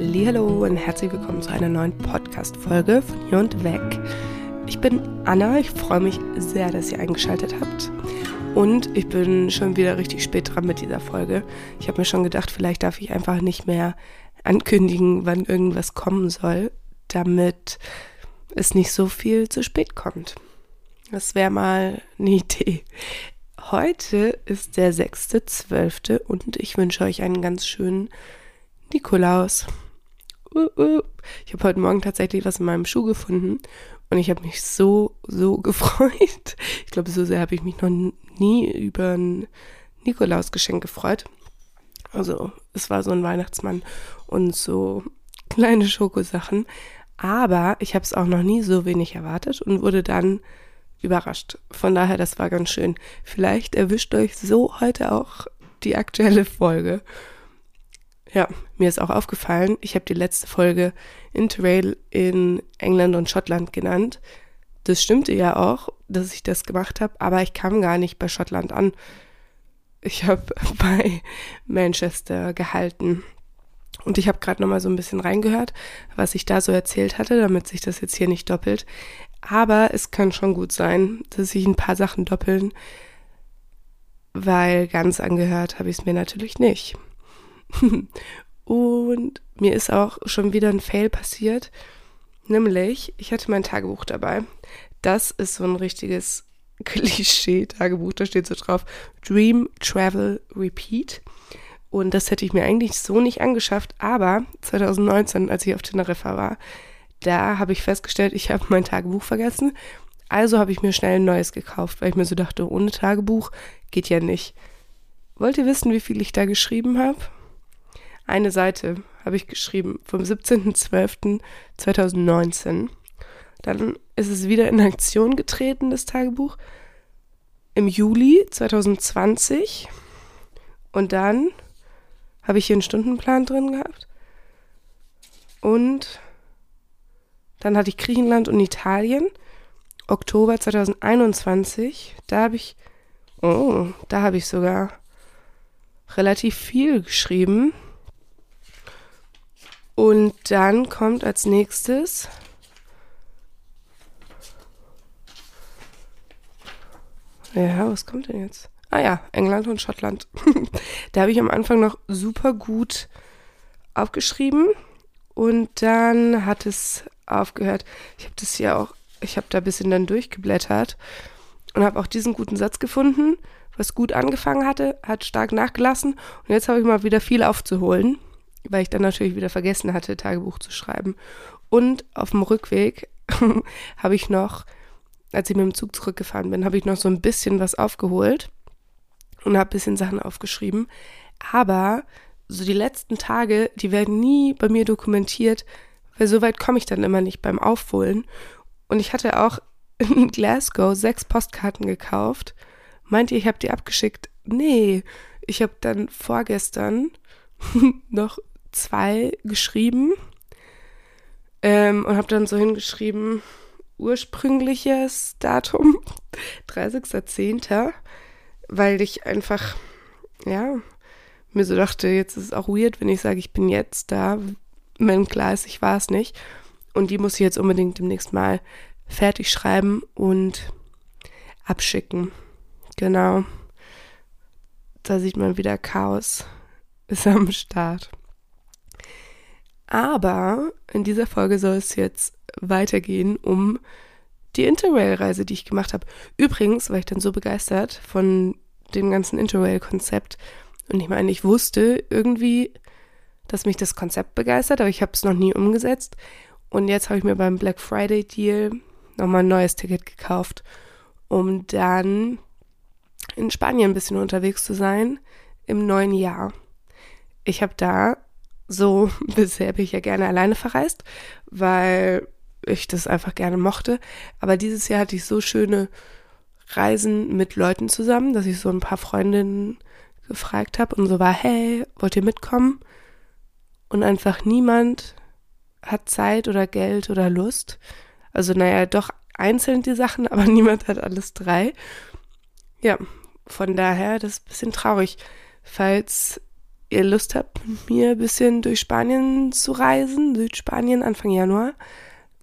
Hallo und herzlich willkommen zu einer neuen Podcast-Folge von hier und weg. Ich bin Anna, ich freue mich sehr, dass ihr eingeschaltet habt. Und ich bin schon wieder richtig spät dran mit dieser Folge. Ich habe mir schon gedacht, vielleicht darf ich einfach nicht mehr ankündigen, wann irgendwas kommen soll, damit es nicht so viel zu spät kommt. Das wäre mal eine Idee. Heute ist der 6.12. und ich wünsche euch einen ganz schönen Nikolaus. Uh, uh. Ich habe heute Morgen tatsächlich was in meinem Schuh gefunden und ich habe mich so, so gefreut. Ich glaube, so sehr habe ich mich noch nie über ein Nikolausgeschenk gefreut. Also, es war so ein Weihnachtsmann und so kleine Schokosachen. Aber ich habe es auch noch nie so wenig erwartet und wurde dann überrascht. Von daher, das war ganz schön. Vielleicht erwischt euch so heute auch die aktuelle Folge. Ja, mir ist auch aufgefallen, ich habe die letzte Folge Interrail in England und Schottland genannt. Das stimmte ja auch, dass ich das gemacht habe, aber ich kam gar nicht bei Schottland an. Ich habe bei Manchester gehalten. Und ich habe gerade noch mal so ein bisschen reingehört, was ich da so erzählt hatte, damit sich das jetzt hier nicht doppelt. Aber es kann schon gut sein, dass sich ein paar Sachen doppeln, weil ganz angehört habe ich es mir natürlich nicht. Und mir ist auch schon wieder ein Fail passiert. Nämlich, ich hatte mein Tagebuch dabei. Das ist so ein richtiges Klischee-Tagebuch. Da steht so drauf: Dream, Travel, Repeat. Und das hätte ich mir eigentlich so nicht angeschafft. Aber 2019, als ich auf Teneriffa war, da habe ich festgestellt, ich habe mein Tagebuch vergessen. Also habe ich mir schnell ein neues gekauft, weil ich mir so dachte, ohne Tagebuch geht ja nicht. Wollt ihr wissen, wie viel ich da geschrieben habe? Eine Seite habe ich geschrieben vom 17.12.2019. Dann ist es wieder in Aktion getreten, das Tagebuch. Im Juli 2020. Und dann habe ich hier einen Stundenplan drin gehabt. Und dann hatte ich Griechenland und Italien. Oktober 2021. Da habe ich, oh, da habe ich sogar relativ viel geschrieben. Und dann kommt als nächstes Ja, was kommt denn jetzt? Ah ja, England und Schottland. da habe ich am Anfang noch super gut aufgeschrieben und dann hat es aufgehört. Ich habe das hier auch, ich habe da ein bisschen dann durchgeblättert und habe auch diesen guten Satz gefunden, was gut angefangen hatte, hat stark nachgelassen und jetzt habe ich mal wieder viel aufzuholen weil ich dann natürlich wieder vergessen hatte, Tagebuch zu schreiben. Und auf dem Rückweg habe ich noch, als ich mit dem Zug zurückgefahren bin, habe ich noch so ein bisschen was aufgeholt und habe ein bisschen Sachen aufgeschrieben. Aber so die letzten Tage, die werden nie bei mir dokumentiert, weil so weit komme ich dann immer nicht beim Aufholen. Und ich hatte auch in Glasgow sechs Postkarten gekauft. Meint ihr, ich habe die abgeschickt? Nee, ich habe dann vorgestern noch zwei geschrieben ähm, und habe dann so hingeschrieben, ursprüngliches Datum, 30.10., weil ich einfach, ja, mir so dachte, jetzt ist es auch weird, wenn ich sage, ich bin jetzt da, wenn klar ist, ich war es nicht. Und die muss ich jetzt unbedingt demnächst mal fertig schreiben und abschicken. Genau. Da sieht man wieder Chaos ist am Start. Aber in dieser Folge soll es jetzt weitergehen um die Interrail-Reise, die ich gemacht habe. Übrigens war ich dann so begeistert von dem ganzen Interrail-Konzept. Und ich meine, ich wusste irgendwie, dass mich das Konzept begeistert, aber ich habe es noch nie umgesetzt. Und jetzt habe ich mir beim Black Friday Deal nochmal ein neues Ticket gekauft, um dann in Spanien ein bisschen unterwegs zu sein im neuen Jahr. Ich habe da so, bisher bin ich ja gerne alleine verreist, weil ich das einfach gerne mochte. Aber dieses Jahr hatte ich so schöne Reisen mit Leuten zusammen, dass ich so ein paar Freundinnen gefragt habe und so war, hey, wollt ihr mitkommen? Und einfach niemand hat Zeit oder Geld oder Lust. Also naja, doch einzeln die Sachen, aber niemand hat alles drei. Ja, von daher, das ist ein bisschen traurig. Falls ihr Lust habt, mit mir ein bisschen durch Spanien zu reisen, Südspanien Anfang Januar,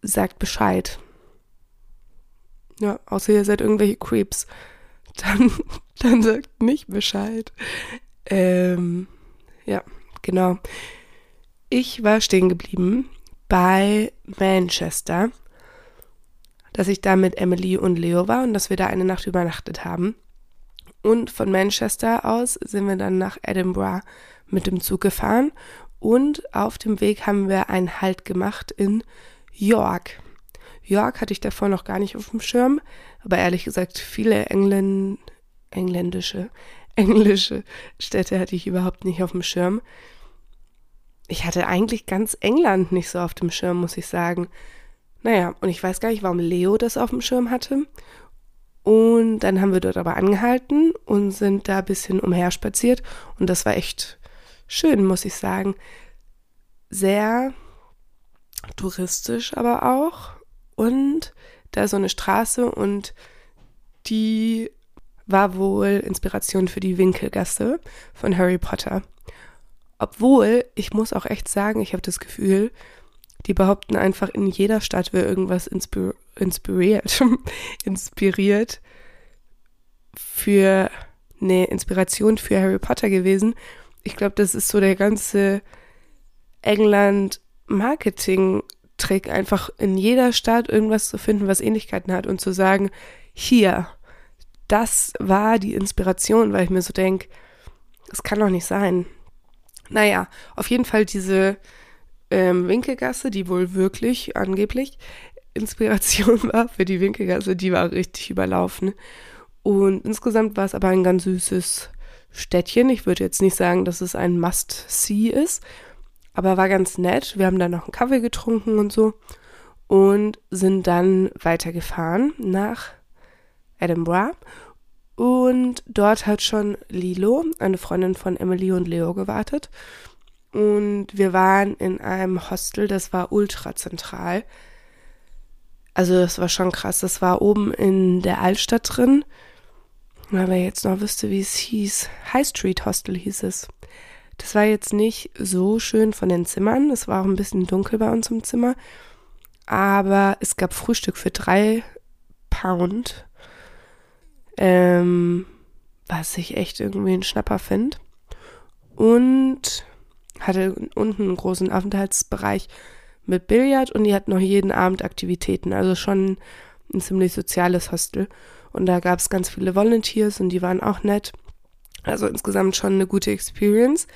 sagt Bescheid. Ja, außer ihr seid irgendwelche Creeps. Dann, dann sagt nicht Bescheid. Ähm, ja, genau. Ich war stehen geblieben bei Manchester, dass ich da mit Emily und Leo war und dass wir da eine Nacht übernachtet haben. Und von Manchester aus sind wir dann nach Edinburgh mit dem Zug gefahren und auf dem Weg haben wir einen Halt gemacht in York. York hatte ich davor noch gar nicht auf dem Schirm, aber ehrlich gesagt, viele Engländ engländische, englische Städte hatte ich überhaupt nicht auf dem Schirm. Ich hatte eigentlich ganz England nicht so auf dem Schirm, muss ich sagen. Naja, und ich weiß gar nicht, warum Leo das auf dem Schirm hatte. Und dann haben wir dort aber angehalten und sind da ein bisschen umherspaziert. Und das war echt schön, muss ich sagen. Sehr touristisch aber auch. Und da so eine Straße und die war wohl Inspiration für die Winkelgasse von Harry Potter. Obwohl, ich muss auch echt sagen, ich habe das Gefühl, die behaupten einfach, in jeder Stadt wäre irgendwas inspir inspiriert, inspiriert für eine Inspiration für Harry Potter gewesen. Ich glaube, das ist so der ganze England-Marketing-Trick, einfach in jeder Stadt irgendwas zu finden, was Ähnlichkeiten hat und zu sagen, hier, das war die Inspiration, weil ich mir so denke, es kann doch nicht sein. Naja, auf jeden Fall diese ähm, Winkelgasse, die wohl wirklich angeblich Inspiration war für die Winkelgasse, die war richtig überlaufen. Und insgesamt war es aber ein ganz süßes Städtchen. Ich würde jetzt nicht sagen, dass es ein Must-See ist, aber war ganz nett. Wir haben dann noch einen Kaffee getrunken und so und sind dann weitergefahren nach Edinburgh. Und dort hat schon Lilo, eine Freundin von Emily und Leo, gewartet. Und wir waren in einem Hostel, das war ultra zentral. Also das war schon krass. Das war oben in der Altstadt drin. Na, wer jetzt noch wüsste, wie es hieß. High Street Hostel hieß es. Das war jetzt nicht so schön von den Zimmern. Es war auch ein bisschen dunkel bei uns im Zimmer. Aber es gab Frühstück für drei Pound ähm, was ich echt irgendwie ein Schnapper finde. Und hatte unten einen großen Aufenthaltsbereich mit Billard und die hatten noch jeden Abend Aktivitäten, also schon ein ziemlich soziales Hostel. Und da gab es ganz viele Volunteers und die waren auch nett. Also insgesamt schon eine gute Experience.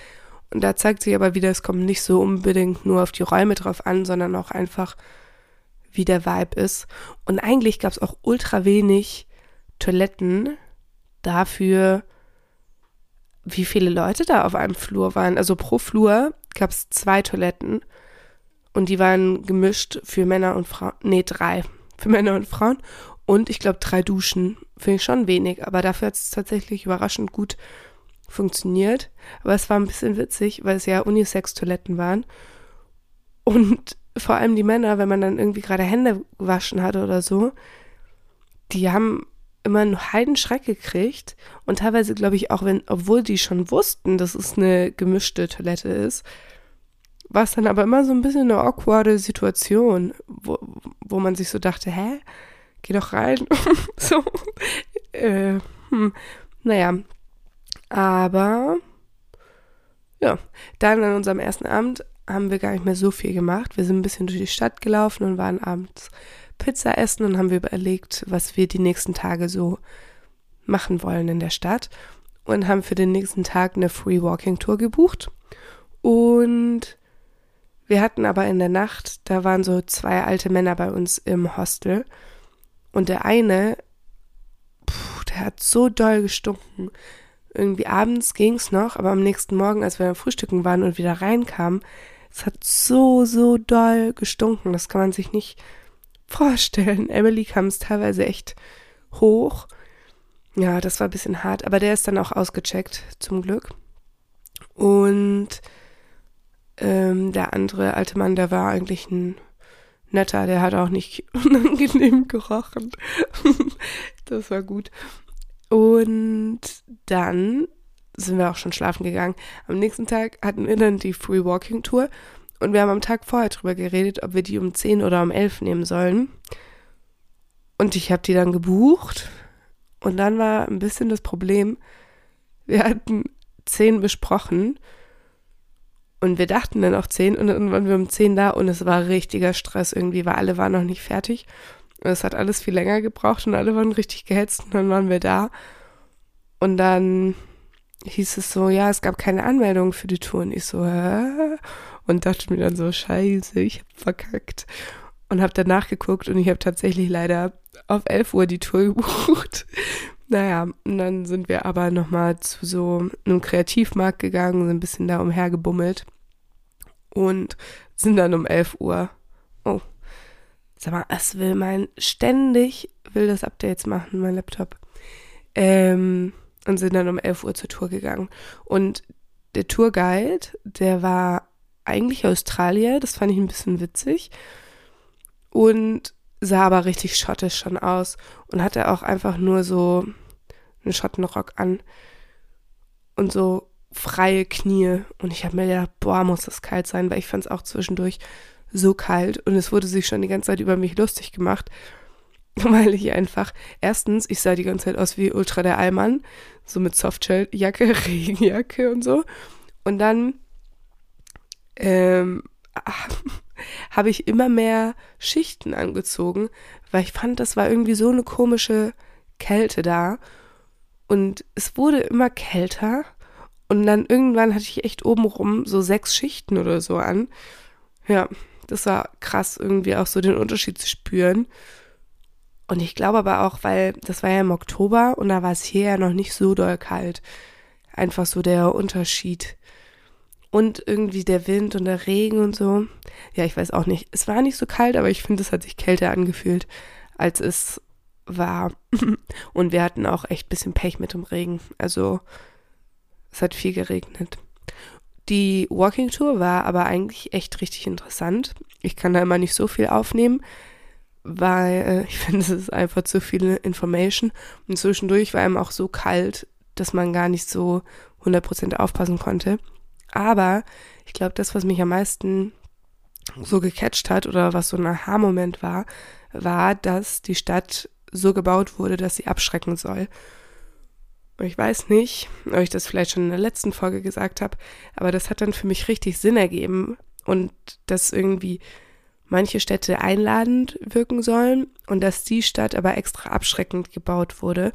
Und da zeigt sich aber wieder, es kommt nicht so unbedingt nur auf die Räume drauf an, sondern auch einfach, wie der Vibe ist. Und eigentlich gab es auch ultra wenig Toiletten dafür, wie viele Leute da auf einem Flur waren. Also pro Flur gab es zwei Toiletten und die waren gemischt für Männer und Frauen. Nee, drei. Für Männer und Frauen. Und ich glaube drei Duschen. Finde ich schon wenig, aber dafür hat es tatsächlich überraschend gut funktioniert. Aber es war ein bisschen witzig, weil es ja Unisex-Toiletten waren. Und vor allem die Männer, wenn man dann irgendwie gerade Hände gewaschen hatte oder so, die haben immer einen Heidenschreck gekriegt und teilweise glaube ich auch, wenn, obwohl die schon wussten, dass es eine gemischte Toilette ist, war es dann aber immer so ein bisschen eine awkwarde Situation, wo, wo man sich so dachte, hä, geh doch rein. so, äh, hm. naja, aber ja, dann an unserem ersten Abend haben wir gar nicht mehr so viel gemacht. Wir sind ein bisschen durch die Stadt gelaufen und waren abends Pizza essen und haben wir überlegt, was wir die nächsten Tage so machen wollen in der Stadt und haben für den nächsten Tag eine Free Walking Tour gebucht. Und wir hatten aber in der Nacht, da waren so zwei alte Männer bei uns im Hostel und der eine, puh, der hat so doll gestunken. Irgendwie abends ging es noch, aber am nächsten Morgen, als wir am Frühstücken waren und wieder reinkamen, es hat so, so doll gestunken. Das kann man sich nicht vorstellen. Emily kam es teilweise echt hoch. Ja, das war ein bisschen hart, aber der ist dann auch ausgecheckt, zum Glück. Und ähm, der andere alte Mann, der war eigentlich ein netter, der hat auch nicht unangenehm gerochen. das war gut. Und dann sind wir auch schon schlafen gegangen. Am nächsten Tag hatten wir dann die Free Walking Tour und wir haben am Tag vorher drüber geredet, ob wir die um 10 oder um 11 nehmen sollen. Und ich habe die dann gebucht und dann war ein bisschen das Problem, wir hatten 10 besprochen und wir dachten dann auch 10 und dann waren wir um 10 da und es war richtiger Stress irgendwie, weil alle waren noch nicht fertig. Und es hat alles viel länger gebraucht und alle waren richtig gehetzt und dann waren wir da. Und dann hieß es so, ja, es gab keine Anmeldung für die Tour. Und ich so, hä? Und dachte mir dann so, scheiße, ich hab verkackt. Und hab dann nachgeguckt und ich habe tatsächlich leider auf 11 Uhr die Tour gebucht. Naja, und dann sind wir aber nochmal zu so einem Kreativmarkt gegangen, sind ein bisschen da umhergebummelt und sind dann um 11 Uhr. Oh, sag mal, es will mein, ständig will das Updates machen, mein Laptop. Ähm, und sind dann um 11 Uhr zur Tour gegangen. Und der Tourguide, der war eigentlich Australier, das fand ich ein bisschen witzig. Und sah aber richtig schottisch schon aus und hatte auch einfach nur so einen Schottenrock an und so freie Knie. Und ich habe mir gedacht, boah, muss das kalt sein, weil ich fand es auch zwischendurch so kalt und es wurde sich schon die ganze Zeit über mich lustig gemacht, weil ich einfach, erstens, ich sah die ganze Zeit aus wie Ultra der Allmann, so mit Softshell-Jacke, Regenjacke und so. Und dann ähm, habe ich immer mehr Schichten angezogen, weil ich fand, das war irgendwie so eine komische Kälte da. Und es wurde immer kälter. Und dann irgendwann hatte ich echt obenrum so sechs Schichten oder so an. Ja, das war krass, irgendwie auch so den Unterschied zu spüren. Und ich glaube aber auch, weil das war ja im Oktober und da war es hier ja noch nicht so doll kalt. Einfach so der Unterschied und irgendwie der Wind und der Regen und so. Ja, ich weiß auch nicht. Es war nicht so kalt, aber ich finde, es hat sich kälter angefühlt, als es war. Und wir hatten auch echt bisschen Pech mit dem Regen. Also es hat viel geregnet. Die Walking Tour war aber eigentlich echt richtig interessant. Ich kann da immer nicht so viel aufnehmen, weil äh, ich finde, es ist einfach zu viel Information. Und zwischendurch war einem auch so kalt, dass man gar nicht so 100% aufpassen konnte. Aber ich glaube, das, was mich am meisten so gecatcht hat oder was so ein Aha-Moment war, war, dass die Stadt so gebaut wurde, dass sie abschrecken soll. Und ich weiß nicht, ob ich das vielleicht schon in der letzten Folge gesagt habe, aber das hat dann für mich richtig Sinn ergeben und dass irgendwie manche Städte einladend wirken sollen und dass die Stadt aber extra abschreckend gebaut wurde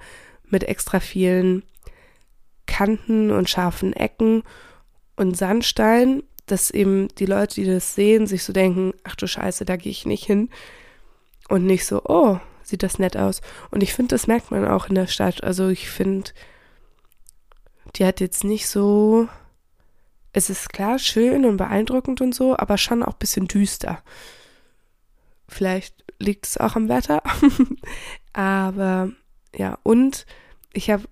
mit extra vielen Kanten und scharfen Ecken und Sandstein, dass eben die Leute, die das sehen, sich so denken, ach du Scheiße, da gehe ich nicht hin. Und nicht so, oh, sieht das nett aus. Und ich finde, das merkt man auch in der Stadt. Also ich finde, die hat jetzt nicht so, es ist klar schön und beeindruckend und so, aber schon auch ein bisschen düster. Vielleicht liegt es auch am Wetter. aber ja, und ich habe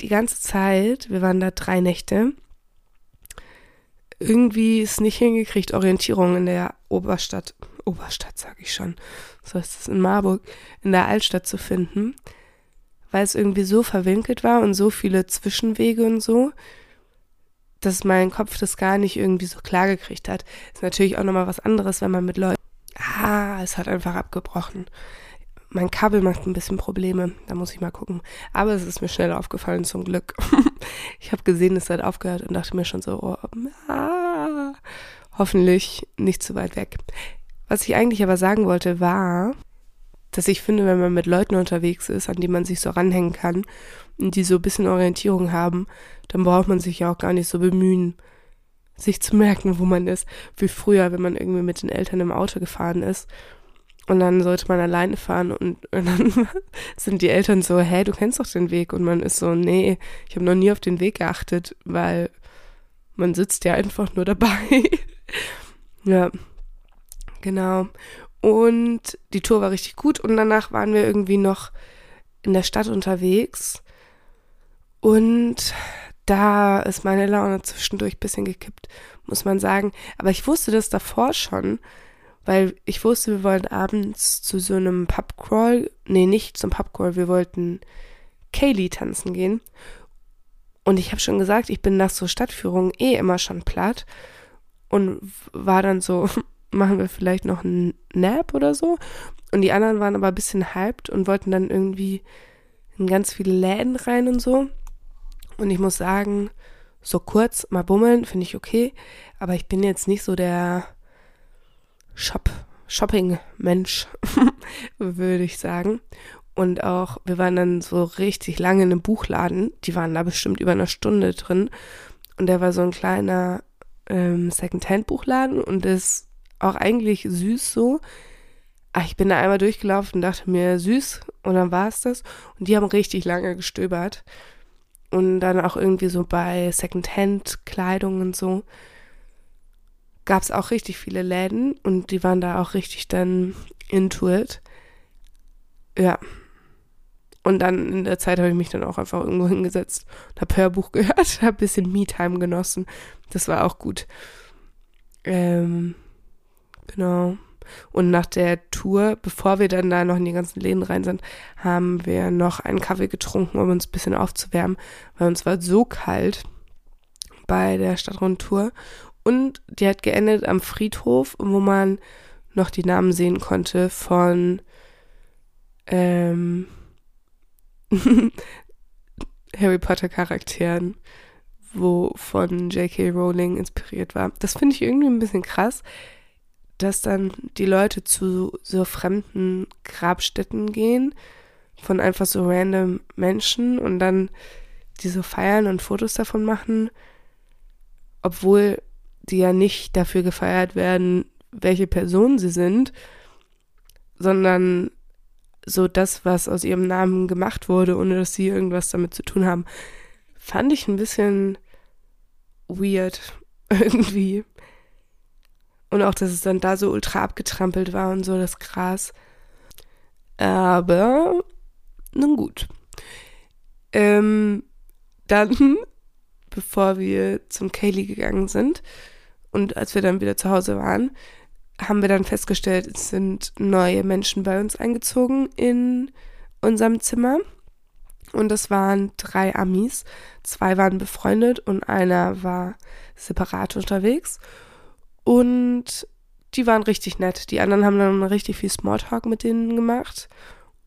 die ganze Zeit, wir waren da drei Nächte, irgendwie es nicht hingekriegt, Orientierung in der Oberstadt, Oberstadt sage ich schon, so ist es in Marburg, in der Altstadt zu finden, weil es irgendwie so verwinkelt war und so viele Zwischenwege und so, dass mein Kopf das gar nicht irgendwie so klar gekriegt hat. Ist natürlich auch nochmal was anderes, wenn man mit Leuten, ah, es hat einfach abgebrochen. Mein Kabel macht ein bisschen Probleme, da muss ich mal gucken. Aber es ist mir schnell aufgefallen, zum Glück. ich habe gesehen, es hat aufgehört und dachte mir schon so, oh, ah, hoffentlich nicht zu weit weg. Was ich eigentlich aber sagen wollte, war, dass ich finde, wenn man mit Leuten unterwegs ist, an die man sich so ranhängen kann und die so ein bisschen Orientierung haben, dann braucht man sich ja auch gar nicht so bemühen, sich zu merken, wo man ist, wie früher, wenn man irgendwie mit den Eltern im Auto gefahren ist und dann sollte man alleine fahren und, und dann sind die Eltern so, hä, du kennst doch den Weg. Und man ist so, nee, ich habe noch nie auf den Weg geachtet, weil man sitzt ja einfach nur dabei. ja, genau. Und die Tour war richtig gut und danach waren wir irgendwie noch in der Stadt unterwegs. Und da ist meine Laune zwischendurch ein bisschen gekippt, muss man sagen. Aber ich wusste das davor schon, weil ich wusste, wir wollen abends zu so einem Pubcrawl, nee, nicht zum Pubcrawl, wir wollten Kaylee tanzen gehen. Und ich habe schon gesagt, ich bin nach so Stadtführungen eh immer schon platt und war dann so, machen wir vielleicht noch einen Nap oder so. Und die anderen waren aber ein bisschen hyped und wollten dann irgendwie in ganz viele Läden rein und so. Und ich muss sagen, so kurz mal bummeln finde ich okay, aber ich bin jetzt nicht so der Shop Shopping-Mensch, würde ich sagen. Und auch, wir waren dann so richtig lange in einem Buchladen. Die waren da bestimmt über eine Stunde drin. Und der war so ein kleiner ähm, Second-Hand-Buchladen und ist auch eigentlich süß so. Ach, ich bin da einmal durchgelaufen und dachte mir, süß. Und dann war es das. Und die haben richtig lange gestöbert. Und dann auch irgendwie so bei Second-Hand-Kleidung und so gab es auch richtig viele Läden und die waren da auch richtig dann into it. Ja. Und dann in der Zeit habe ich mich dann auch einfach irgendwo hingesetzt habe Hörbuch gehört, habe ein bisschen Me-Time genossen. Das war auch gut. Ähm, genau. Und nach der Tour, bevor wir dann da noch in die ganzen Läden rein sind, haben wir noch einen Kaffee getrunken, um uns ein bisschen aufzuwärmen, weil uns war so kalt bei der Stadtrundtour. Und die hat geendet am Friedhof, wo man noch die Namen sehen konnte von ähm, Harry Potter Charakteren, wo von J.K. Rowling inspiriert war. Das finde ich irgendwie ein bisschen krass, dass dann die Leute zu so fremden Grabstätten gehen von einfach so random Menschen und dann diese feiern und Fotos davon machen, obwohl die ja nicht dafür gefeiert werden, welche Person sie sind, sondern so das, was aus ihrem Namen gemacht wurde, ohne dass sie irgendwas damit zu tun haben, fand ich ein bisschen weird irgendwie. Und auch, dass es dann da so ultra abgetrampelt war und so das Gras. Aber nun gut. Ähm, dann, bevor wir zum Kaylee gegangen sind und als wir dann wieder zu Hause waren, haben wir dann festgestellt, es sind neue Menschen bei uns eingezogen in unserem Zimmer. Und das waren drei Amis. Zwei waren befreundet und einer war separat unterwegs. Und die waren richtig nett. Die anderen haben dann richtig viel Smalltalk mit denen gemacht.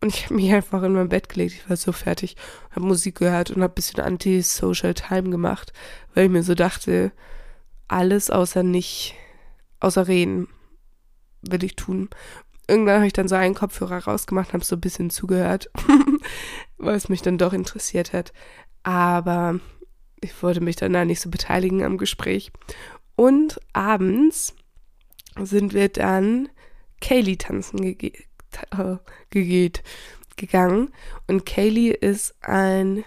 Und ich habe mich einfach in mein Bett gelegt. Ich war so fertig, habe Musik gehört und habe ein bisschen Anti-Social Time gemacht, weil ich mir so dachte, alles außer nicht, außer reden will ich tun. Irgendwann habe ich dann so einen Kopfhörer rausgemacht, habe so ein bisschen zugehört, weil es mich dann doch interessiert hat. Aber ich wollte mich dann da nicht so beteiligen am Gespräch. Und abends sind wir dann Kaylee tanzen gege äh, gegeht, gegangen. Und Kaylee ist ein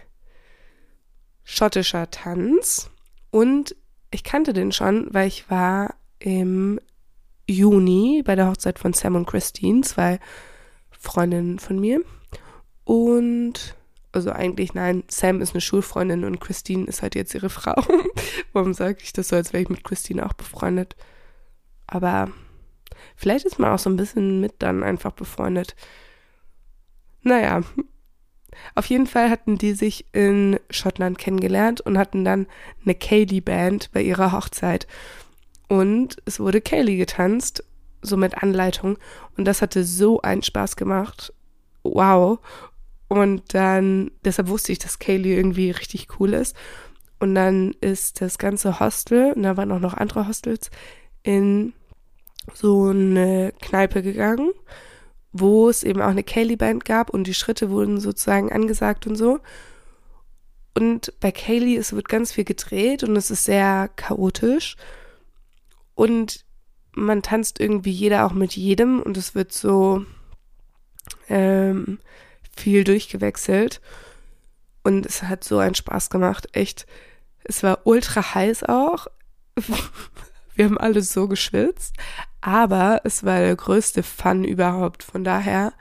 schottischer Tanz. Und ich kannte den schon, weil ich war im Juni bei der Hochzeit von Sam und Christine, zwei Freundinnen von mir. Und also eigentlich nein, Sam ist eine Schulfreundin und Christine ist halt jetzt ihre Frau. Warum sage ich das so, als wäre ich mit Christine auch befreundet? Aber vielleicht ist man auch so ein bisschen mit dann einfach befreundet. Naja, auf jeden Fall hatten die sich in Schottland kennengelernt und hatten dann eine Kaylee-Band bei ihrer Hochzeit. Und es wurde Kaylee getanzt, so mit Anleitung. Und das hatte so einen Spaß gemacht. Wow. Und dann, deshalb wusste ich, dass Kaylee irgendwie richtig cool ist. Und dann ist das ganze Hostel, und da waren auch noch andere Hostels, in so eine Kneipe gegangen, wo es eben auch eine Kaylee-Band gab und die Schritte wurden sozusagen angesagt und so. Und bei Kaylee, es wird ganz viel gedreht und es ist sehr chaotisch. Und man tanzt irgendwie jeder auch mit jedem und es wird so ähm, viel durchgewechselt. Und es hat so einen Spaß gemacht, echt. Es war ultra heiß auch. Wir haben alle so geschwitzt. Aber es war der größte Fun überhaupt. Von daher,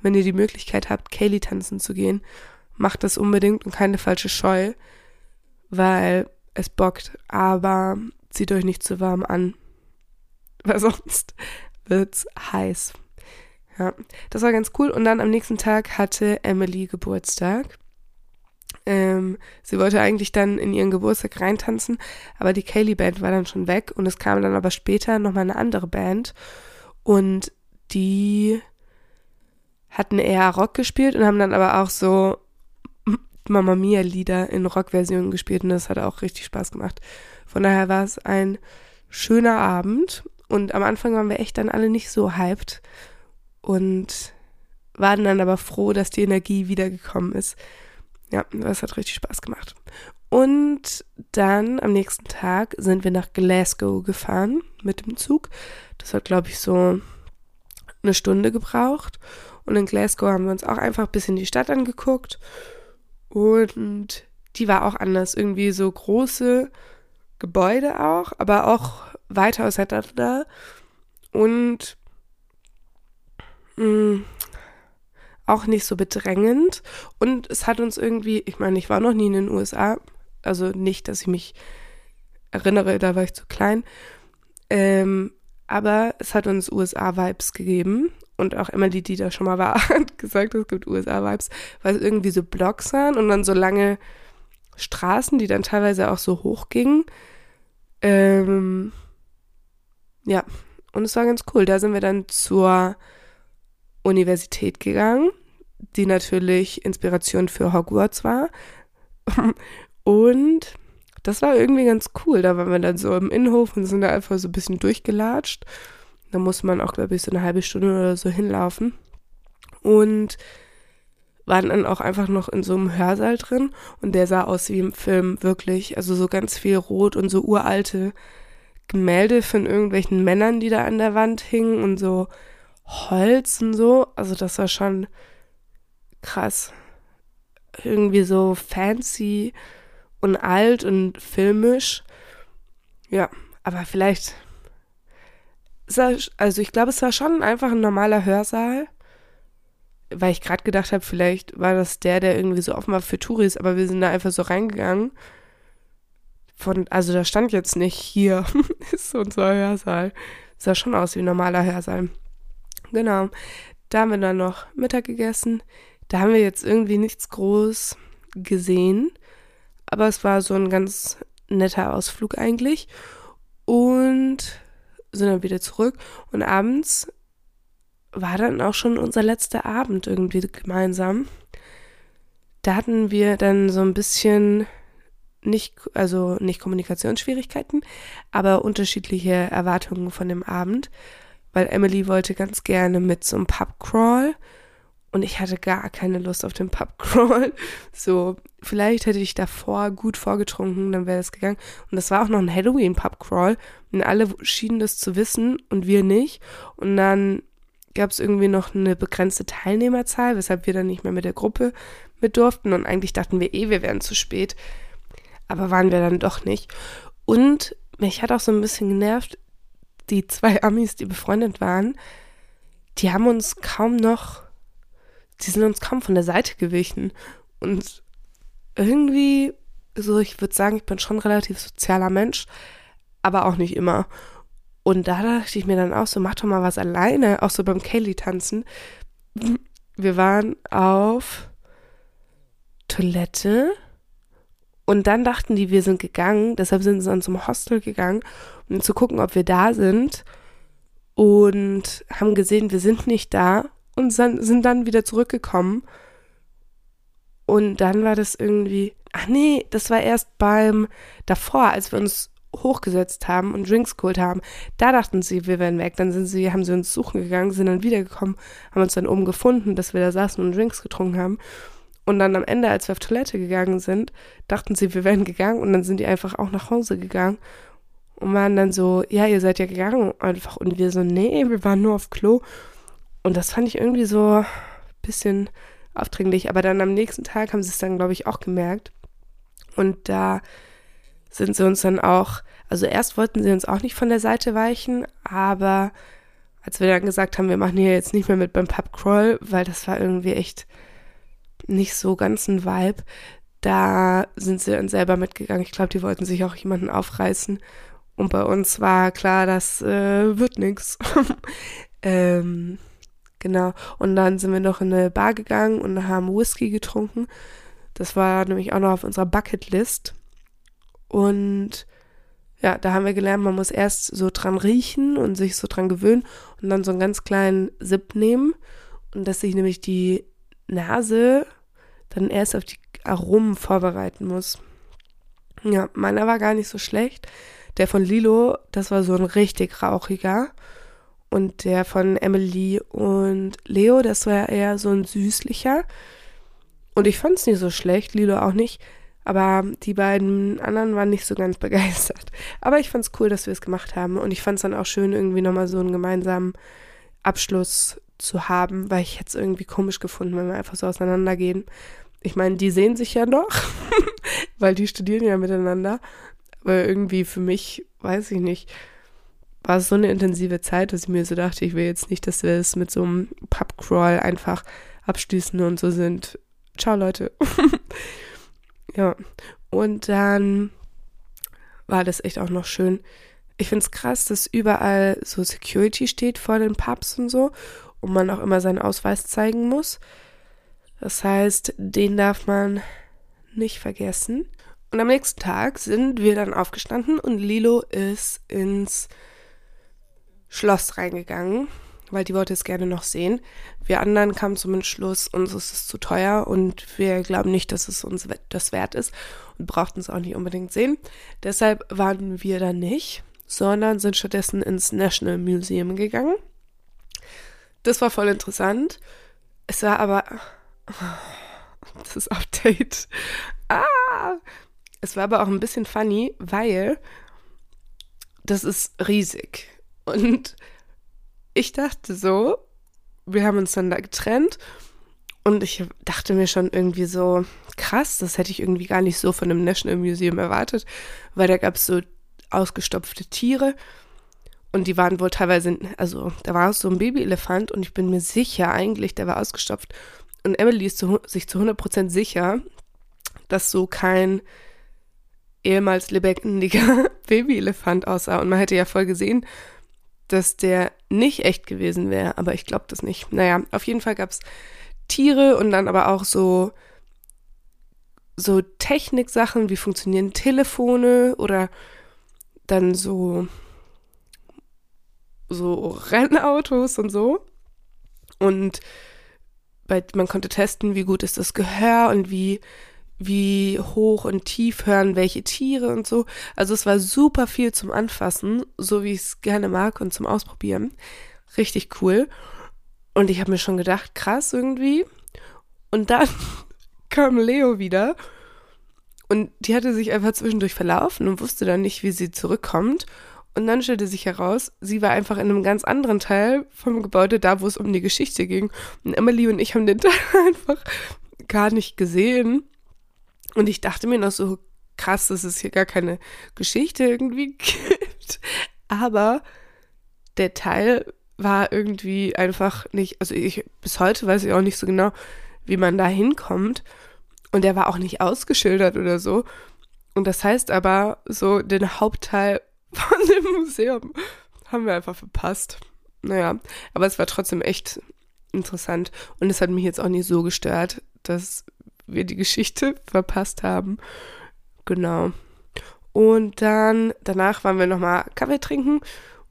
wenn ihr die Möglichkeit habt, Kaylee tanzen zu gehen, macht das unbedingt und keine falsche Scheu, weil es bockt. Aber zieht euch nicht zu warm an, weil sonst wird's heiß. Ja, das war ganz cool. Und dann am nächsten Tag hatte Emily Geburtstag. Ähm, sie wollte eigentlich dann in ihren Geburtstag reintanzen, aber die Kaylee Band war dann schon weg und es kam dann aber später nochmal eine andere Band und die hatten eher Rock gespielt und haben dann aber auch so Mamma Mia Lieder in Rockversionen gespielt und das hat auch richtig Spaß gemacht. Von daher war es ein schöner Abend und am Anfang waren wir echt dann alle nicht so hyped und waren dann aber froh, dass die Energie wiedergekommen ist. Ja, das hat richtig Spaß gemacht. Und dann am nächsten Tag sind wir nach Glasgow gefahren mit dem Zug. Das hat, glaube ich, so eine Stunde gebraucht. Und in Glasgow haben wir uns auch einfach ein bisschen die Stadt angeguckt. Und die war auch anders. Irgendwie so große Gebäude auch, aber auch weiter auseinander. Und mm, auch nicht so bedrängend. Und es hat uns irgendwie, ich meine, ich war noch nie in den USA, also nicht, dass ich mich erinnere, da war ich zu klein. Ähm, aber es hat uns USA-Vibes gegeben. Und auch Emily, die da schon mal war, hat gesagt, es gibt USA-Vibes, weil es irgendwie so Blocks waren und dann so lange Straßen, die dann teilweise auch so hoch gingen. Ähm, ja, und es war ganz cool. Da sind wir dann zur Universität gegangen, die natürlich Inspiration für Hogwarts war. Und das war irgendwie ganz cool. Da waren wir dann so im Innenhof und sind da einfach so ein bisschen durchgelatscht. Da muss man auch, glaube ich, so eine halbe Stunde oder so hinlaufen. Und waren dann auch einfach noch in so einem Hörsaal drin und der sah aus wie im Film, wirklich. Also so ganz viel rot und so uralte Gemälde von irgendwelchen Männern, die da an der Wand hingen und so Holz und so. Also das war schon krass. Irgendwie so fancy und alt und filmisch. Ja, aber vielleicht. Also ich glaube, es war schon einfach ein normaler Hörsaal. Weil ich gerade gedacht habe, vielleicht war das der, der irgendwie so offen war für Touris, aber wir sind da einfach so reingegangen. Von, also da stand jetzt nicht hier ist unser Hörsaal. Sah schon aus wie ein normaler Hörsaal. Genau. Da haben wir dann noch Mittag gegessen. Da haben wir jetzt irgendwie nichts groß gesehen. Aber es war so ein ganz netter Ausflug eigentlich. Und sind dann wieder zurück. Und abends war dann auch schon unser letzter Abend irgendwie gemeinsam. Da hatten wir dann so ein bisschen nicht, also nicht Kommunikationsschwierigkeiten, aber unterschiedliche Erwartungen von dem Abend weil Emily wollte ganz gerne mit zum Pubcrawl und ich hatte gar keine Lust auf den Pubcrawl. So, vielleicht hätte ich davor gut vorgetrunken, dann wäre es gegangen. Und das war auch noch ein Halloween-Pubcrawl und alle schienen das zu wissen und wir nicht. Und dann gab es irgendwie noch eine begrenzte Teilnehmerzahl, weshalb wir dann nicht mehr mit der Gruppe mit durften. Und eigentlich dachten wir eh, wir wären zu spät. Aber waren wir dann doch nicht. Und mich hat auch so ein bisschen genervt, die zwei Amis, die befreundet waren, die haben uns kaum noch, die sind uns kaum von der Seite gewichen. Und irgendwie, so ich würde sagen, ich bin schon relativ sozialer Mensch, aber auch nicht immer. Und da dachte ich mir dann auch so, mach doch mal was alleine, auch so beim Kaylee-Tanzen. Wir waren auf Toilette und dann dachten die, wir sind gegangen, deshalb sind sie dann zum Hostel gegangen, um zu gucken, ob wir da sind. Und haben gesehen, wir sind nicht da und sind dann wieder zurückgekommen. Und dann war das irgendwie, ach nee, das war erst beim davor, als wir uns hochgesetzt haben und Drinks geholt haben. Da dachten sie, wir wären weg. Dann sind sie, haben sie uns suchen gegangen, sind dann wiedergekommen, haben uns dann oben gefunden, dass wir da saßen und Drinks getrunken haben. Und dann am Ende, als wir auf Toilette gegangen sind, dachten sie, wir wären gegangen und dann sind die einfach auch nach Hause gegangen und waren dann so, ja, ihr seid ja gegangen einfach. Und wir so, nee, wir waren nur auf Klo. Und das fand ich irgendwie so ein bisschen aufdringlich. Aber dann am nächsten Tag haben sie es dann, glaube ich, auch gemerkt. Und da sind sie uns dann auch, also erst wollten sie uns auch nicht von der Seite weichen, aber als wir dann gesagt haben, wir machen hier jetzt nicht mehr mit beim Pub Crawl, weil das war irgendwie echt nicht so ganz ein Vibe. Da sind sie dann selber mitgegangen. Ich glaube, die wollten sich auch jemanden aufreißen. Und bei uns war klar, das äh, wird nichts. ähm, genau. Und dann sind wir noch in eine Bar gegangen und haben Whisky getrunken. Das war nämlich auch noch auf unserer Bucketlist. Und ja, da haben wir gelernt, man muss erst so dran riechen und sich so dran gewöhnen und dann so einen ganz kleinen Sip nehmen und dass sich nämlich die Nase dann erst auf die Aromen vorbereiten muss. Ja, meiner war gar nicht so schlecht. Der von Lilo, das war so ein richtig rauchiger. Und der von Emily und Leo, das war eher so ein süßlicher. Und ich fand es nicht so schlecht, Lilo auch nicht. Aber die beiden anderen waren nicht so ganz begeistert. Aber ich fand es cool, dass wir es gemacht haben. Und ich fand es dann auch schön, irgendwie nochmal so einen gemeinsamen Abschluss zu haben, weil ich jetzt irgendwie komisch gefunden, wenn wir einfach so auseinandergehen. Ich meine, die sehen sich ja noch, weil die studieren ja miteinander. Aber irgendwie für mich, weiß ich nicht, war es so eine intensive Zeit, dass ich mir so dachte, ich will jetzt nicht, dass wir es mit so einem Pubcrawl einfach abschließen und so sind. Ciao, Leute. ja. Und dann war das echt auch noch schön. Ich finde es krass, dass überall so Security steht vor den Pubs und so und man auch immer seinen Ausweis zeigen muss. Das heißt, den darf man nicht vergessen. Und am nächsten Tag sind wir dann aufgestanden und Lilo ist ins Schloss reingegangen, weil die wollte es gerne noch sehen. Wir anderen kamen zum Entschluss, uns ist es zu teuer und wir glauben nicht, dass es uns das wert ist und brauchten es auch nicht unbedingt sehen. Deshalb waren wir da nicht, sondern sind stattdessen ins National Museum gegangen. Das war voll interessant. Es war aber das Update. Ah! Es war aber auch ein bisschen funny, weil das ist riesig. Und ich dachte so, wir haben uns dann da getrennt und ich dachte mir schon irgendwie so, krass, das hätte ich irgendwie gar nicht so von einem National Museum erwartet, weil da gab es so ausgestopfte Tiere und die waren wohl teilweise, also da war so ein Babyelefant und ich bin mir sicher eigentlich, der war ausgestopft. Und Emily ist zu, sich zu 100% sicher, dass so kein ehemals lebendiger Babyelefant aussah. Und man hätte ja voll gesehen, dass der nicht echt gewesen wäre, aber ich glaube das nicht. Naja, auf jeden Fall gab es Tiere und dann aber auch so, so Techniksachen, wie funktionieren Telefone oder dann so so Rennautos und so. Und bei, man konnte testen, wie gut ist das Gehör und wie, wie hoch und tief hören welche Tiere und so. Also es war super viel zum Anfassen, so wie ich es gerne mag und zum Ausprobieren. Richtig cool. Und ich habe mir schon gedacht, krass irgendwie. Und dann kam Leo wieder und die hatte sich einfach zwischendurch verlaufen und wusste dann nicht, wie sie zurückkommt. Und dann stellte sich heraus, sie war einfach in einem ganz anderen Teil vom Gebäude, da wo es um die Geschichte ging. Und Emily und ich haben den Teil einfach gar nicht gesehen. Und ich dachte mir noch so, krass, dass es hier gar keine Geschichte irgendwie gibt. Aber der Teil war irgendwie einfach nicht, also ich bis heute weiß ich auch nicht so genau, wie man da hinkommt. Und der war auch nicht ausgeschildert oder so. Und das heißt aber, so den Hauptteil von dem Museum haben wir einfach verpasst. Naja, aber es war trotzdem echt interessant und es hat mich jetzt auch nicht so gestört, dass wir die Geschichte verpasst haben. Genau. Und dann danach waren wir nochmal Kaffee trinken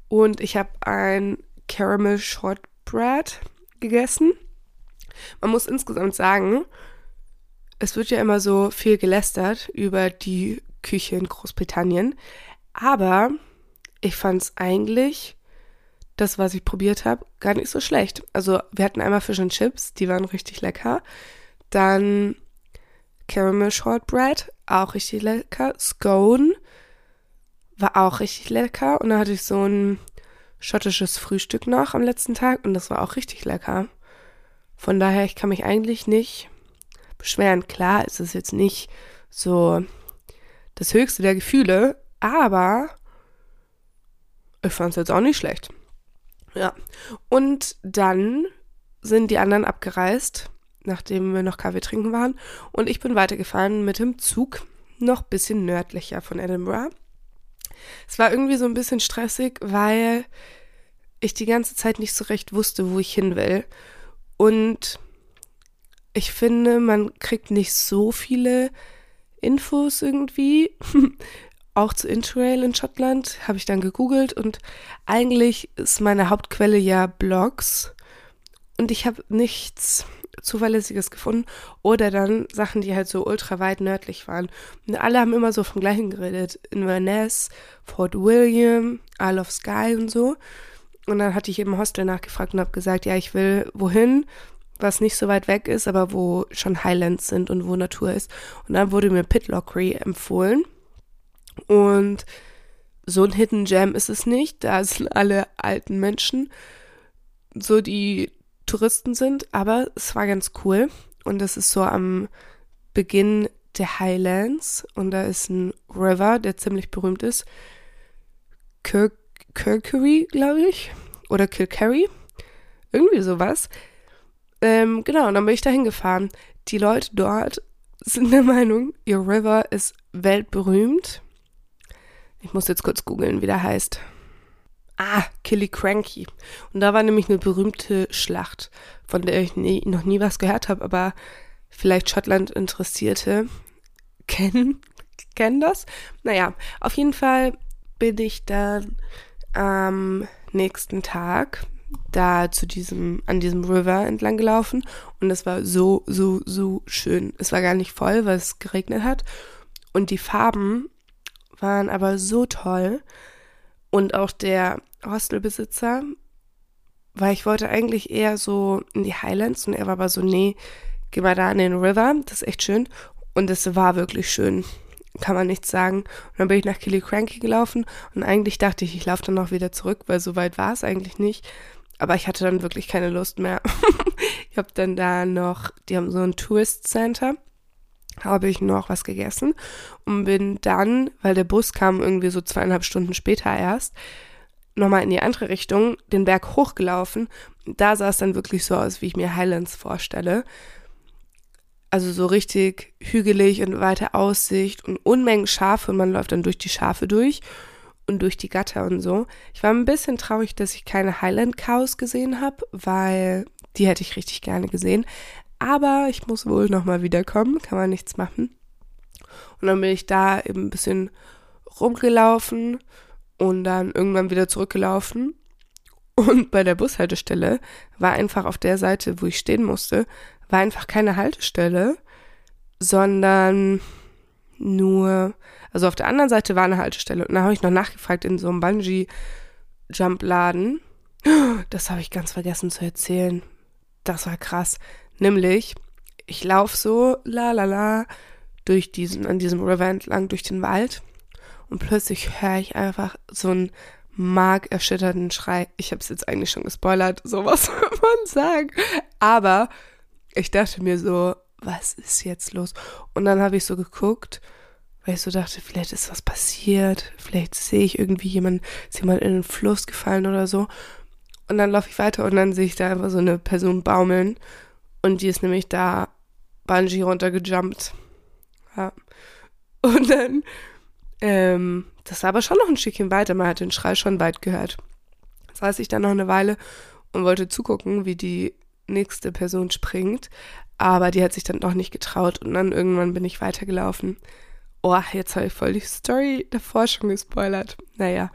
und ich habe ein Caramel Shortbread gegessen. Man muss insgesamt sagen, es wird ja immer so viel gelästert über die Küche in Großbritannien. Aber ich fand es eigentlich, das, was ich probiert habe, gar nicht so schlecht. Also wir hatten einmal Fish and Chips, die waren richtig lecker. Dann Caramel Shortbread, auch richtig lecker. Scone war auch richtig lecker. Und dann hatte ich so ein schottisches Frühstück noch am letzten Tag und das war auch richtig lecker. Von daher, ich kann mich eigentlich nicht beschweren. Klar, ist es jetzt nicht so das höchste der Gefühle, aber ich fand es jetzt auch nicht schlecht. Ja. Und dann sind die anderen abgereist, nachdem wir noch Kaffee trinken waren. Und ich bin weitergefahren mit dem Zug, noch ein bisschen nördlicher von Edinburgh. Es war irgendwie so ein bisschen stressig, weil ich die ganze Zeit nicht so recht wusste, wo ich hin will. Und ich finde, man kriegt nicht so viele Infos irgendwie. Auch zu Interrail in Schottland habe ich dann gegoogelt und eigentlich ist meine Hauptquelle ja Blogs und ich habe nichts Zuverlässiges gefunden oder dann Sachen, die halt so ultra weit nördlich waren. Und alle haben immer so vom gleichen geredet. Inverness, Fort William, Isle of Skye und so. Und dann hatte ich im Hostel nachgefragt und habe gesagt, ja, ich will wohin, was nicht so weit weg ist, aber wo schon Highlands sind und wo Natur ist. Und dann wurde mir Pitlochry empfohlen. Und so ein Hidden Gem ist es nicht. Da sind alle alten Menschen, so die Touristen sind, aber es war ganz cool. Und das ist so am Beginn der Highlands. Und da ist ein River, der ziemlich berühmt ist. Kirk Kirkery, glaube ich. Oder Kilkerry. Irgendwie sowas. Ähm, genau, und dann bin ich da hingefahren. Die Leute dort sind der Meinung, ihr River ist weltberühmt. Ich muss jetzt kurz googeln, wie der heißt. Ah, Killicranky. Und da war nämlich eine berühmte Schlacht, von der ich nie, noch nie was gehört habe, aber vielleicht Schottland Interessierte kennen, kennen das. Naja, auf jeden Fall bin ich dann am nächsten Tag da zu diesem, an diesem River entlang gelaufen und es war so, so, so schön. Es war gar nicht voll, weil es geregnet hat und die Farben waren aber so toll und auch der Hostelbesitzer, weil ich wollte eigentlich eher so in die Highlands und er war aber so, nee, geh mal da an den River, das ist echt schön und es war wirklich schön kann man nichts sagen. Und dann bin ich nach Killicranky gelaufen und eigentlich dachte ich, ich laufe dann noch wieder zurück, weil so weit war es eigentlich nicht. Aber ich hatte dann wirklich keine Lust mehr. ich habe dann da noch, die haben so ein Tourist Center, habe ich noch was gegessen und bin dann, weil der Bus kam irgendwie so zweieinhalb Stunden später erst, nochmal in die andere Richtung, den Berg hochgelaufen. Da sah es dann wirklich so aus, wie ich mir Highlands vorstelle. Also so richtig hügelig und weite Aussicht und Unmengen Schafe und man läuft dann durch die Schafe durch und durch die Gatter und so. Ich war ein bisschen traurig, dass ich keine Highland Cows gesehen habe, weil die hätte ich richtig gerne gesehen. Aber ich muss wohl nochmal wiederkommen, kann man nichts machen. Und dann bin ich da eben ein bisschen rumgelaufen und dann irgendwann wieder zurückgelaufen. Und bei der Bushaltestelle war einfach auf der Seite, wo ich stehen musste, war einfach keine Haltestelle, sondern nur also auf der anderen Seite war eine Haltestelle und da habe ich noch nachgefragt in so einem Bungee-Jump-Laden. Das habe ich ganz vergessen zu erzählen. Das war krass. Nämlich, ich laufe so, la la la, durch diesen, an diesem River entlang, durch den Wald und plötzlich höre ich einfach so einen markerschütternden Schrei. Ich habe es jetzt eigentlich schon gespoilert, sowas will man sagen. Aber ich dachte mir so, was ist jetzt los? Und dann habe ich so geguckt weil ich so dachte, vielleicht ist was passiert, vielleicht sehe ich irgendwie jemanden, ist jemand in den Fluss gefallen oder so. Und dann laufe ich weiter und dann sehe ich da einfach so eine Person baumeln und die ist nämlich da Bungee runtergejumpt. Ja. Und dann, ähm, das war aber schon noch ein Stückchen weiter, man hat den Schrei schon weit gehört. Saß ich dann noch eine Weile und wollte zugucken, wie die nächste Person springt, aber die hat sich dann noch nicht getraut und dann irgendwann bin ich weitergelaufen. Oh, jetzt habe ich voll die Story davor schon gespoilert. Naja,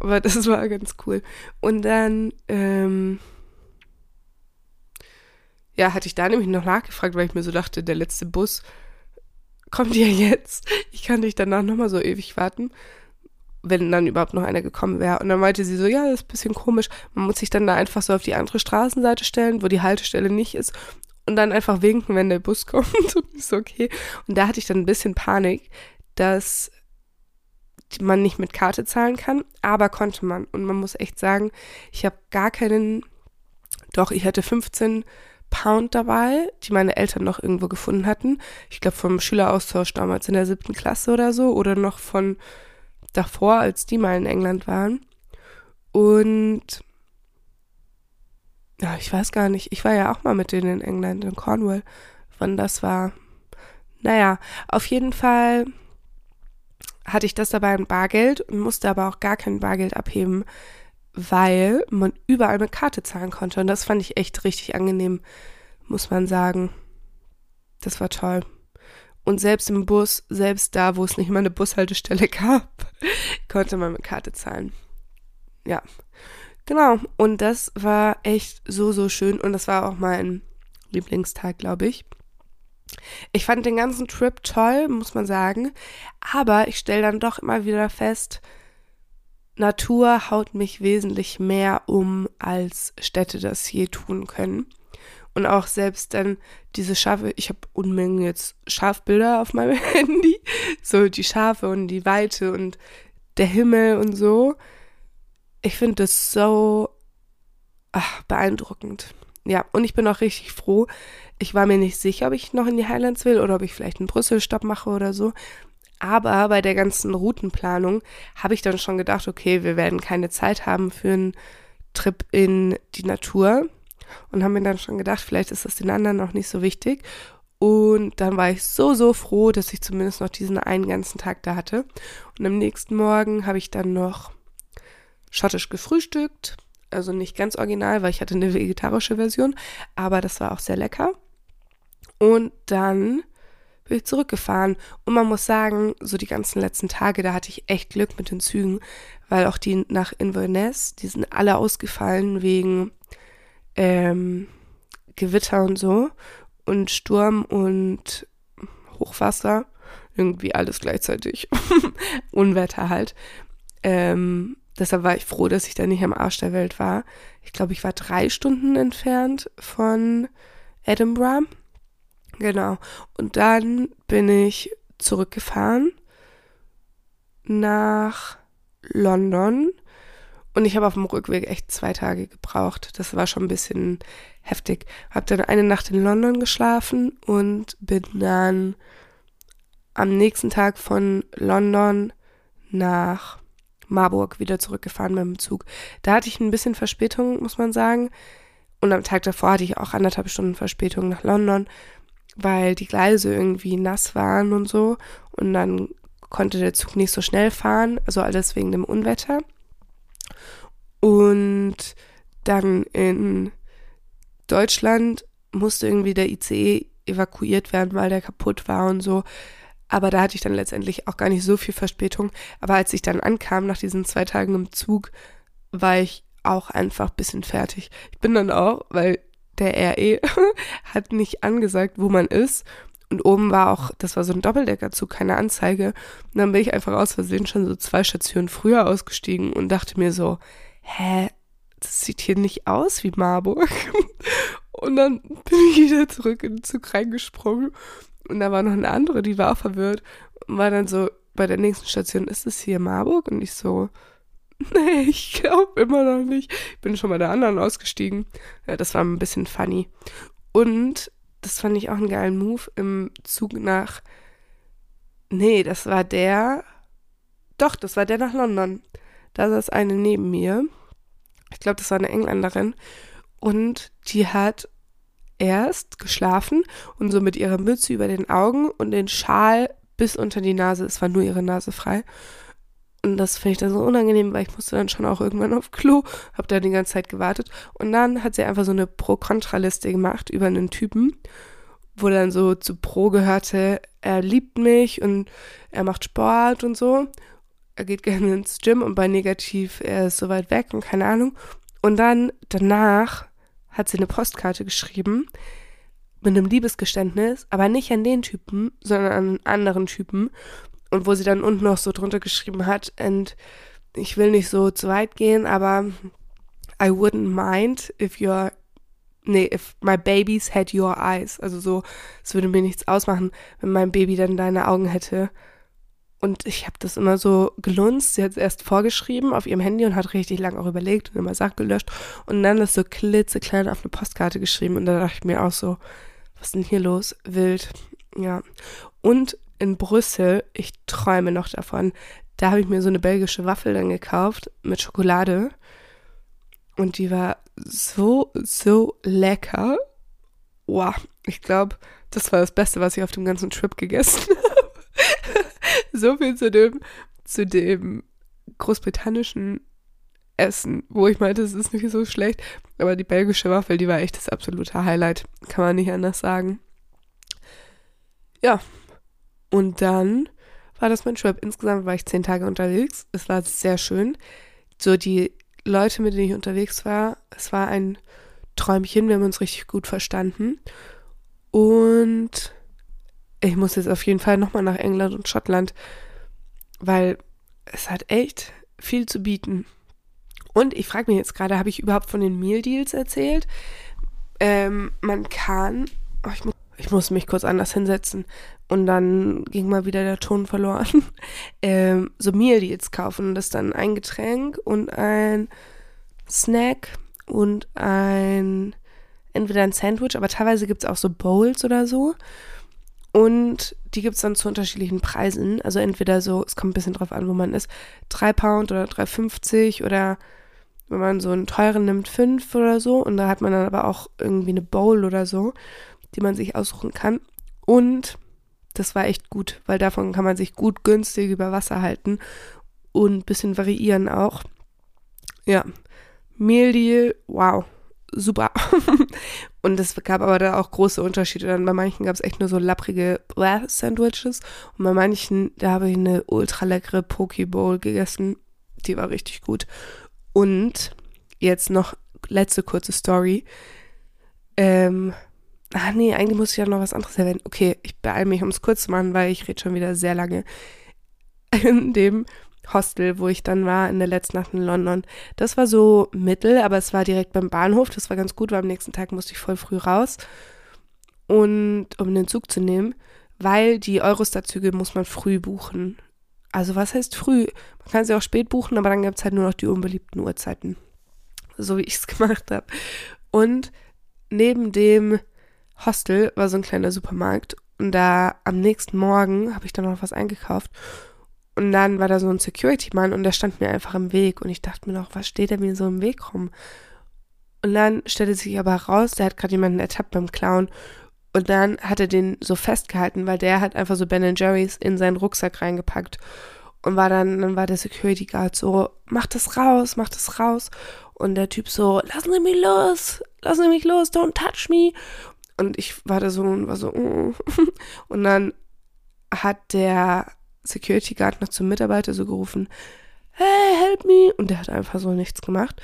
aber das war ganz cool. Und dann, ähm, ja, hatte ich da nämlich noch nachgefragt, weil ich mir so dachte, der letzte Bus kommt ja jetzt. Ich kann dich danach nochmal so ewig warten, wenn dann überhaupt noch einer gekommen wäre. Und dann meinte sie so, ja, das ist ein bisschen komisch. Man muss sich dann da einfach so auf die andere Straßenseite stellen, wo die Haltestelle nicht ist und dann einfach winken, wenn der Bus kommt und ist okay. Und da hatte ich dann ein bisschen Panik, dass man nicht mit Karte zahlen kann, aber konnte man. Und man muss echt sagen, ich habe gar keinen, doch, ich hatte 15 Pound dabei, die meine Eltern noch irgendwo gefunden hatten. Ich glaube vom Schüleraustausch damals in der siebten Klasse oder so oder noch von davor, als die mal in England waren. Und ja, ich weiß gar nicht. Ich war ja auch mal mit denen in England, in Cornwall, wann das war. Naja, auf jeden Fall hatte ich das dabei in Bargeld und musste aber auch gar kein Bargeld abheben, weil man überall mit Karte zahlen konnte. Und das fand ich echt richtig angenehm, muss man sagen. das war toll. Und selbst im Bus, selbst da, wo es nicht mal eine Bushaltestelle gab, konnte man mit Karte zahlen. Ja, genau. Und das war echt so, so schön. Und das war auch mein Lieblingstag, glaube ich. Ich fand den ganzen Trip toll, muss man sagen. Aber ich stelle dann doch immer wieder fest, Natur haut mich wesentlich mehr um, als Städte das je tun können. Und auch selbst dann diese Schafe, ich habe Unmengen jetzt Schafbilder auf meinem Handy, so die Schafe und die Weite und der Himmel und so. Ich finde das so ach, beeindruckend. Ja, und ich bin auch richtig froh. Ich war mir nicht sicher, ob ich noch in die Highlands will oder ob ich vielleicht einen Brüssel-Stopp mache oder so. Aber bei der ganzen Routenplanung habe ich dann schon gedacht, okay, wir werden keine Zeit haben für einen Trip in die Natur und haben mir dann schon gedacht, vielleicht ist das den anderen noch nicht so wichtig. Und dann war ich so, so froh, dass ich zumindest noch diesen einen ganzen Tag da hatte. Und am nächsten Morgen habe ich dann noch schottisch gefrühstückt. Also nicht ganz original, weil ich hatte eine vegetarische Version, aber das war auch sehr lecker. Und dann bin ich zurückgefahren. Und man muss sagen, so die ganzen letzten Tage, da hatte ich echt Glück mit den Zügen, weil auch die nach Inverness, die sind alle ausgefallen wegen ähm, Gewitter und so und Sturm und Hochwasser, irgendwie alles gleichzeitig, Unwetter halt. Ähm, deshalb war ich froh, dass ich da nicht am Arsch der Welt war. Ich glaube, ich war drei Stunden entfernt von Edinburgh. Genau. Und dann bin ich zurückgefahren nach London und ich habe auf dem Rückweg echt zwei Tage gebraucht. Das war schon ein bisschen heftig. Habe dann eine Nacht in London geschlafen und bin dann am nächsten Tag von London nach Marburg wieder zurückgefahren mit dem Zug. Da hatte ich ein bisschen Verspätung, muss man sagen. Und am Tag davor hatte ich auch anderthalb Stunden Verspätung nach London, weil die Gleise irgendwie nass waren und so. Und dann konnte der Zug nicht so schnell fahren, also alles wegen dem Unwetter. Und dann in Deutschland musste irgendwie der ICE evakuiert werden, weil der kaputt war und so. Aber da hatte ich dann letztendlich auch gar nicht so viel Verspätung. Aber als ich dann ankam nach diesen zwei Tagen im Zug, war ich auch einfach ein bisschen fertig. Ich bin dann auch, weil der RE hat nicht angesagt, wo man ist. Und oben war auch, das war so ein Doppeldeckerzug, keine Anzeige. Und dann bin ich einfach aus Versehen schon so zwei Stationen früher ausgestiegen und dachte mir so, hä, das sieht hier nicht aus wie Marburg. Und dann bin ich wieder zurück in den Zug reingesprungen. Und da war noch eine andere, die war verwirrt. Und war dann so, bei der nächsten Station, ist es hier Marburg? Und ich so, nee, ich glaube immer noch nicht. Ich bin schon bei der anderen ausgestiegen. Ja, das war ein bisschen funny. Und das fand ich auch einen geilen Move im Zug nach. Nee, das war der. Doch, das war der nach London. Da saß eine neben mir. Ich glaube, das war eine Engländerin. Und die hat erst geschlafen und so mit ihrer Mütze über den Augen und den Schal bis unter die Nase. Es war nur ihre Nase frei. Und das finde ich dann so unangenehm, weil ich musste dann schon auch irgendwann auf Klo, habe da die ganze Zeit gewartet. Und dann hat sie einfach so eine Pro-Kontra-Liste gemacht über einen Typen, wo dann so zu Pro gehörte, er liebt mich und er macht Sport und so er geht gerne ins Gym und bei negativ, er ist so weit weg und keine Ahnung. Und dann danach hat sie eine Postkarte geschrieben mit einem Liebesgeständnis, aber nicht an den Typen, sondern an einen anderen Typen. Und wo sie dann unten noch so drunter geschrieben hat, und ich will nicht so zu weit gehen, aber I wouldn't mind if your nee, if my babies had your eyes. Also so, es würde mir nichts ausmachen, wenn mein Baby dann deine Augen hätte. Und ich habe das immer so gelunzt. Sie hat es erst vorgeschrieben auf ihrem Handy und hat richtig lang auch überlegt und immer Sachen gelöscht. Und dann das so klitzeklein auf eine Postkarte geschrieben. Und da dachte ich mir auch so, was ist denn hier los? Wild. Ja. Und in Brüssel, ich träume noch davon, da habe ich mir so eine belgische Waffel dann gekauft mit Schokolade. Und die war so, so lecker. Wow, ich glaube, das war das Beste, was ich auf dem ganzen Trip gegessen habe so viel zu dem, zu dem großbritannischen Essen, wo ich meinte, es ist nicht so schlecht. Aber die belgische Waffel, die war echt das absolute Highlight. Kann man nicht anders sagen. ja, und dann war das mein Trip. Insgesamt war ich zehn Tage unterwegs. Es war sehr schön. So die Leute, mit denen ich unterwegs war, es war ein Träumchen. Wir haben uns richtig gut verstanden. Und ich muss jetzt auf jeden Fall nochmal nach England und Schottland, weil es hat echt viel zu bieten. Und ich frage mich jetzt gerade, habe ich überhaupt von den Meal Deals erzählt? Ähm, man kann, oh, ich, muss, ich muss mich kurz anders hinsetzen und dann ging mal wieder der Ton verloren. ähm, so Meal Deals kaufen, das ist dann ein Getränk und ein Snack und ein entweder ein Sandwich, aber teilweise gibt es auch so Bowls oder so. Und die gibt es dann zu unterschiedlichen Preisen. Also entweder so, es kommt ein bisschen drauf an, wo man ist, 3 Pound oder 3,50 oder wenn man so einen teuren nimmt, 5 oder so. Und da hat man dann aber auch irgendwie eine Bowl oder so, die man sich aussuchen kann. Und das war echt gut, weil davon kann man sich gut günstig über Wasser halten und ein bisschen variieren auch. Ja, Mehldeal, wow, super. und es gab aber da auch große Unterschiede. Dann bei manchen gab es echt nur so lapprige Sandwiches und bei manchen, da habe ich eine ultra leckere Poke Bowl gegessen. Die war richtig gut. Und jetzt noch letzte kurze Story. Ähm, ach nee, eigentlich muss ich ja noch was anderes erwähnen. Okay, ich beeile mich, um es kurz zu machen, weil ich rede schon wieder sehr lange. In dem Hostel, wo ich dann war in der letzten Nacht in London. Das war so mittel, aber es war direkt beim Bahnhof. Das war ganz gut, weil am nächsten Tag musste ich voll früh raus. Und um den Zug zu nehmen, weil die Eurostar-Züge muss man früh buchen. Also was heißt früh? Man kann sie auch spät buchen, aber dann gibt es halt nur noch die unbeliebten Uhrzeiten. So wie ich es gemacht habe. Und neben dem Hostel war so ein kleiner Supermarkt. Und da am nächsten Morgen habe ich dann noch was eingekauft. Und dann war da so ein Security-Mann und der stand mir einfach im Weg. Und ich dachte mir noch, was steht der mir so im Weg rum? Und dann stellte sich aber heraus, der hat gerade jemanden ertappt beim Clown. Und dann hat er den so festgehalten, weil der hat einfach so Ben Jerry's in seinen Rucksack reingepackt. Und war dann, dann war der Security Guard so, mach das raus, mach das raus. Und der Typ so, lassen Sie mich los, lassen Sie mich los, don't touch me. Und ich war da so und war so, mm. und dann hat der Security Guard noch zum Mitarbeiter so gerufen, hey, help me. Und der hat einfach so nichts gemacht.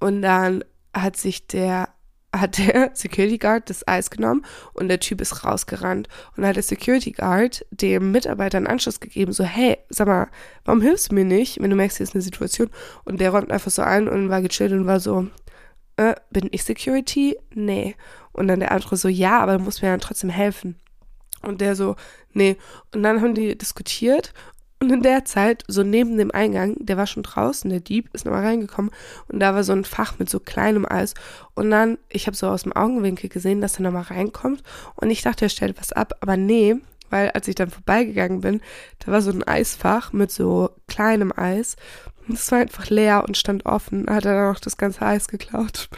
Und dann hat sich der, hat der Security Guard das Eis genommen und der Typ ist rausgerannt. Und dann hat der Security Guard dem Mitarbeiter einen Anschluss gegeben, so, hey, sag mal, warum hilfst du mir nicht, wenn du merkst, hier ist eine Situation? Und der räumt einfach so ein und war gechillt und war so, äh, bin ich Security? Nee. Und dann der andere so, ja, aber du musst mir dann trotzdem helfen. Und der so, nee. Und dann haben die diskutiert und in der Zeit, so neben dem Eingang, der war schon draußen, der Dieb ist nochmal reingekommen und da war so ein Fach mit so kleinem Eis. Und dann, ich habe so aus dem Augenwinkel gesehen, dass er nochmal reinkommt und ich dachte, er stellt was ab, aber nee, weil als ich dann vorbeigegangen bin, da war so ein Eisfach mit so kleinem Eis und es war einfach leer und stand offen. Hat er dann auch das ganze Eis geklaut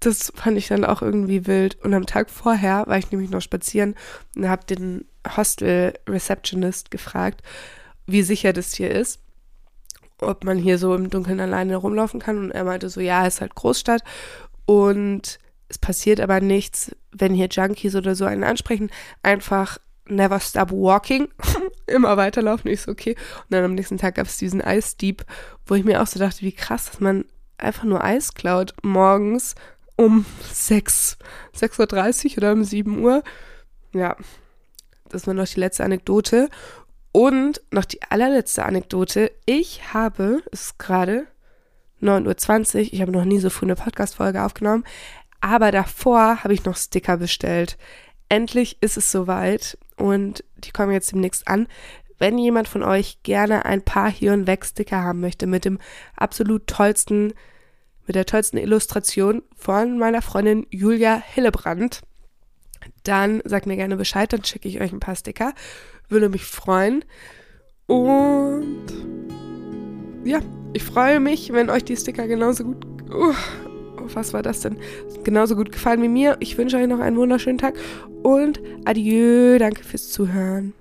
das fand ich dann auch irgendwie wild. Und am Tag vorher war ich nämlich noch spazieren und habe den Hostel-Receptionist gefragt, wie sicher das hier ist. Ob man hier so im Dunkeln alleine rumlaufen kann. Und er meinte so, ja, es ist halt Großstadt. Und es passiert aber nichts, wenn hier Junkies oder so einen ansprechen. Einfach never stop walking. Immer weiterlaufen. Ich so, okay. Und dann am nächsten Tag gab es diesen Eisdieb, wo ich mir auch so dachte, wie krass, dass man einfach nur Eis klaut morgens um 6, 6.30 Uhr oder um 7 Uhr. Ja, das war noch die letzte Anekdote. Und noch die allerletzte Anekdote. Ich habe, es ist gerade 9.20 Uhr, ich habe noch nie so früh eine Podcast-Folge aufgenommen, aber davor habe ich noch Sticker bestellt. Endlich ist es soweit und die kommen jetzt demnächst an. Wenn jemand von euch gerne ein paar Hier und Weg Sticker haben möchte mit dem absolut tollsten mit der tollsten Illustration von meiner Freundin Julia Hillebrand, dann sagt mir gerne Bescheid, dann schicke ich euch ein paar Sticker. Würde mich freuen. Und ja, ich freue mich, wenn euch die Sticker genauso gut. Uh, was war das denn? Genauso gut gefallen wie mir. Ich wünsche euch noch einen wunderschönen Tag und adieu. Danke fürs Zuhören.